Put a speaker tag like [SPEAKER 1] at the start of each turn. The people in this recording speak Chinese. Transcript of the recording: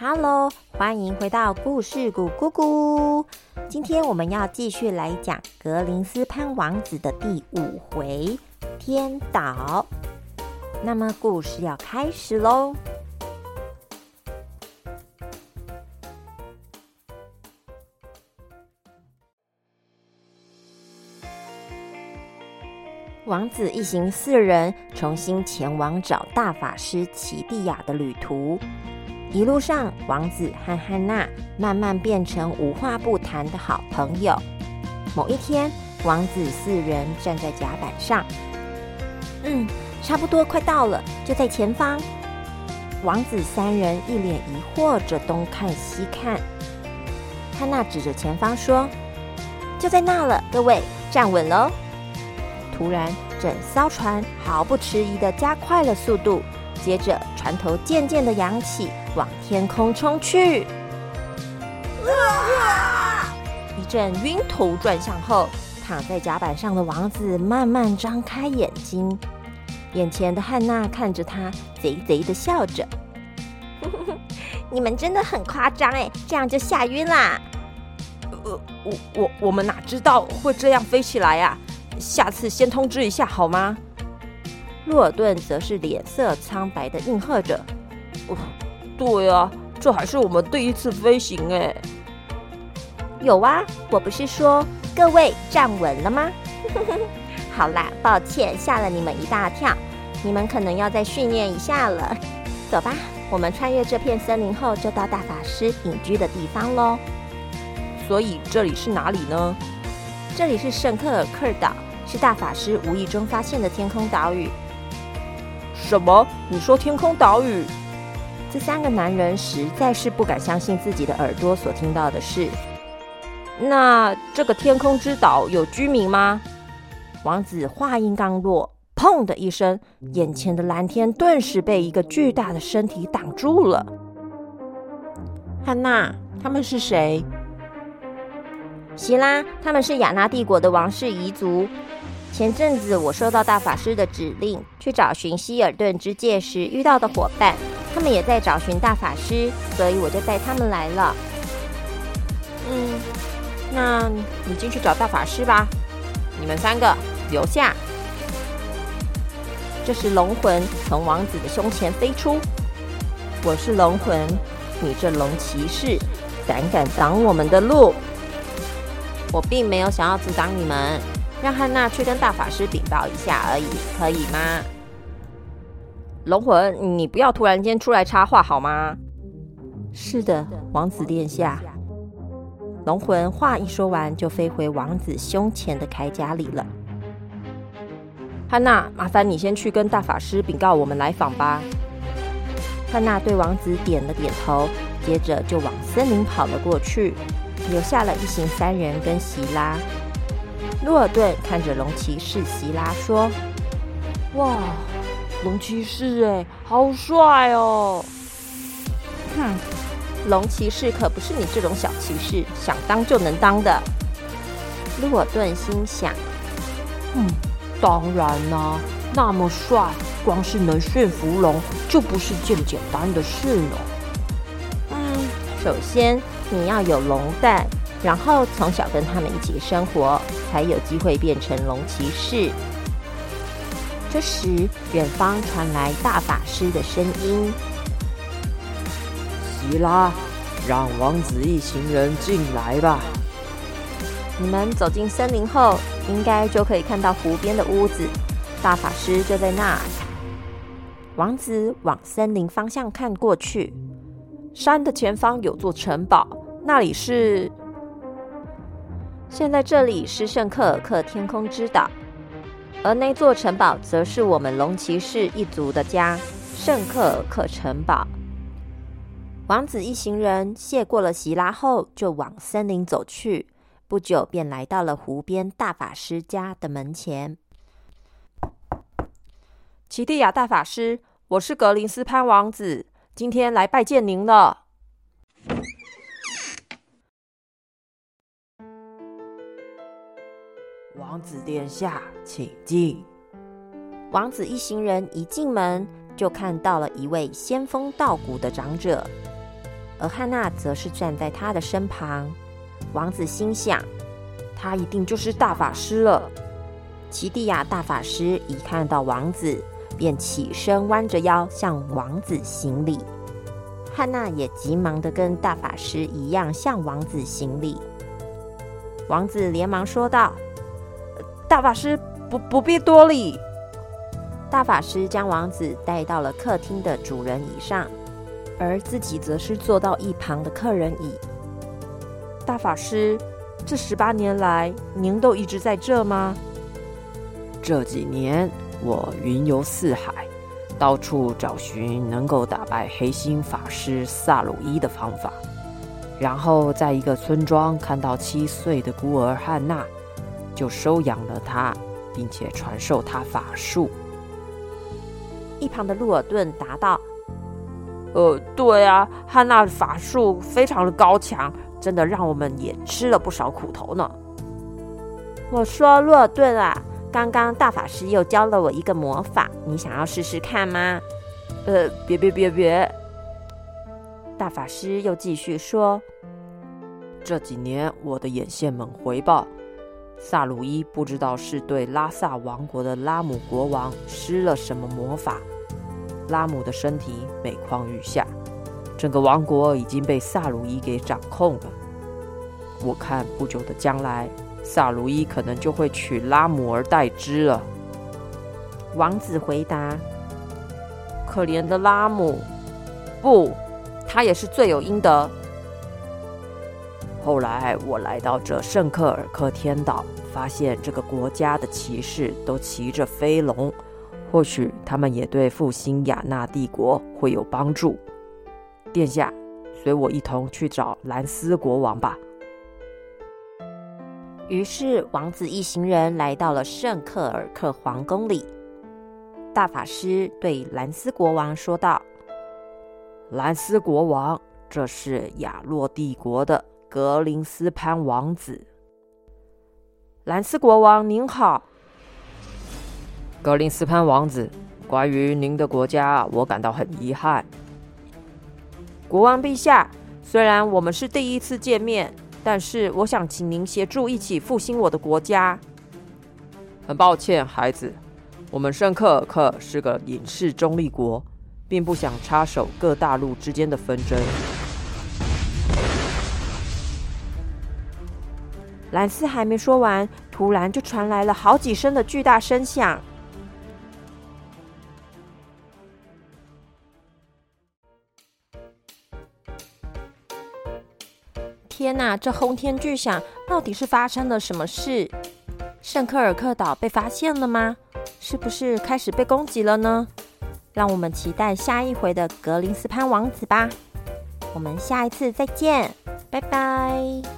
[SPEAKER 1] Hello，欢迎回到故事谷咕咕。今天我们要继续来讲格林斯潘王子的第五回天岛。那么故事要开始喽。王子一行四人重新前往找大法师奇蒂亚的旅途。一路上，王子和汉娜慢慢变成无话不谈的好朋友。某一天，王子四人站在甲板上，嗯，差不多快到了，就在前方。王子三人一脸疑惑着东看西看。汉娜指着前方说：“就在那了，各位站稳喽！”突然，整艘船毫不迟疑的加快了速度。接着，船头渐渐的扬起，往天空冲去。一阵晕头转向后，躺在甲板上的王子慢慢张开眼睛，眼前的汉娜看着他，贼贼的笑着：“ 你们真的很夸张哎，这样就吓晕啦！”“
[SPEAKER 2] 呃，我我我们哪知道会这样飞起来呀？下次先通知一下好吗？”
[SPEAKER 1] 洛尔顿则是脸色苍白的应和着：“
[SPEAKER 2] 哦，对啊，这还是我们第一次飞行哎。
[SPEAKER 1] 有啊，我不是说各位站稳了吗？好啦，抱歉吓了你们一大跳，你们可能要再训练一下了。走吧，我们穿越这片森林后，就到大法师隐居的地方喽。
[SPEAKER 2] 所以这里是哪里呢？
[SPEAKER 1] 这里是圣克尔克岛，是大法师无意中发现的天空岛屿。”
[SPEAKER 2] 什么？你说天空岛屿？
[SPEAKER 1] 这三个男人实在是不敢相信自己的耳朵所听到的事。
[SPEAKER 2] 那这个天空之岛有居民吗？
[SPEAKER 1] 王子话音刚落，砰的一声，眼前的蓝天顿时被一个巨大的身体挡住了。
[SPEAKER 2] 汉娜，他们是谁？
[SPEAKER 1] 希拉，他们是亚纳帝国的王室彝族。前阵子我收到大法师的指令，去找寻希尔顿之戒时遇到的伙伴，他们也在找寻大法师，所以我就带他们来了。
[SPEAKER 2] 嗯，那你进去找大法师吧，你们三个留下。
[SPEAKER 1] 这时龙魂从王子的胸前飞出，我是龙魂，你这龙骑士，胆敢挡我们的路？我并没有想要阻挡你们。让汉娜去跟大法师禀报一下而已，可以吗？
[SPEAKER 2] 龙魂，你不要突然间出来插话好吗？
[SPEAKER 1] 是的，王子殿下。龙魂话一说完，就飞回王子胸前的铠甲里了。
[SPEAKER 2] 汉娜，麻烦你先去跟大法师禀告我们来访吧。
[SPEAKER 1] 汉娜对王子点了点头，接着就往森林跑了过去，留下了一行三人跟席拉。洛尔顿看着龙骑士席拉说：“
[SPEAKER 2] 哇，龙骑士哎，好帅哦！
[SPEAKER 1] 哼，龙骑士可不是你这种小骑士想当就能当的。”洛尔顿心想：“
[SPEAKER 2] 嗯，当然啦，那么帅，光是能驯服龙就不是件简单的事了。
[SPEAKER 1] 嗯，首先你要有龙蛋。”然后从小跟他们一起生活，才有机会变成龙骑士。这时，远方传来大法师的声音：“
[SPEAKER 3] 希拉，让王子一行人进来吧。
[SPEAKER 1] 你们走进森林后，应该就可以看到湖边的屋子。大法师就在那。”王子往森林方向看过去，
[SPEAKER 2] 山的前方有座城堡，那里是。
[SPEAKER 1] 现在这里是圣克尔克天空之岛，而那座城堡则是我们龙骑士一族的家——圣克尔克城堡。王子一行人谢过了席拉后，就往森林走去。不久便来到了湖边大法师家的门前。
[SPEAKER 2] 奇蒂亚大法师，我是格林斯潘王子，今天来拜见您了。
[SPEAKER 3] 王子殿下，请进。
[SPEAKER 1] 王子一行人一进门，就看到了一位仙风道骨的长者。而汉娜则是站在他的身旁。王子心想，
[SPEAKER 2] 他一定就是大法师了。
[SPEAKER 1] 奇蒂亚大法师一看到王子，便起身弯着腰向王子行礼。汉娜也急忙的跟大法师一样向王子行礼。王子连忙说道：“
[SPEAKER 2] 大法师，不不必多礼。”
[SPEAKER 1] 大法师将王子带到了客厅的主人椅上，而自己则是坐到一旁的客人椅。
[SPEAKER 2] 大法师，这十八年来，您都一直在这吗？
[SPEAKER 3] 这几年，我云游四海，到处找寻能够打败黑心法师萨鲁伊的方法。然后，在一个村庄看到七岁的孤儿汉娜，就收养了他，并且传授他法术。
[SPEAKER 1] 一旁的鹿尔顿答道：“
[SPEAKER 2] 呃，对啊，汉娜的法术非常的高强，真的让我们也吃了不少苦头呢。”
[SPEAKER 1] 我说：“鹿尔顿啊，刚刚大法师又教了我一个魔法，你想要试试看吗？”
[SPEAKER 2] 呃，别别别别！
[SPEAKER 1] 大法师又继续说：“
[SPEAKER 3] 这几年我的眼线们回报。”萨鲁伊不知道是对拉萨王国的拉姆国王施了什么魔法，拉姆的身体每况愈下，整个王国已经被萨鲁伊给掌控了。我看不久的将来，萨鲁伊可能就会取拉姆而代之了。
[SPEAKER 1] 王子回答：“
[SPEAKER 2] 可怜的拉姆，不，他也是罪有应得。”
[SPEAKER 3] 后来我来到这圣克尔克天岛，发现这个国家的骑士都骑着飞龙，或许他们也对复兴亚纳帝国会有帮助。殿下，随我一同去找兰斯国王吧。
[SPEAKER 1] 于是王子一行人来到了圣克尔克皇宫里。大法师对兰斯国王说道：“
[SPEAKER 3] 兰斯国王，这是亚洛帝国的。”格林斯潘王子，
[SPEAKER 2] 兰斯国王您好。
[SPEAKER 3] 格林斯潘王子，关于您的国家，我感到很遗憾。
[SPEAKER 2] 国王陛下，虽然我们是第一次见面，但是我想请您协助一起复兴我的国家。
[SPEAKER 3] 很抱歉，孩子，我们圣克尔克是个隐士中立国，并不想插手各大陆之间的纷争。
[SPEAKER 1] 兰斯还没说完，突然就传来了好几声的巨大声响。天哪！这轰天巨响到底是发生了什么事？圣克尔克岛被发现了吗？是不是开始被攻击了呢？让我们期待下一回的格林斯潘王子吧。我们下一次再见，拜拜。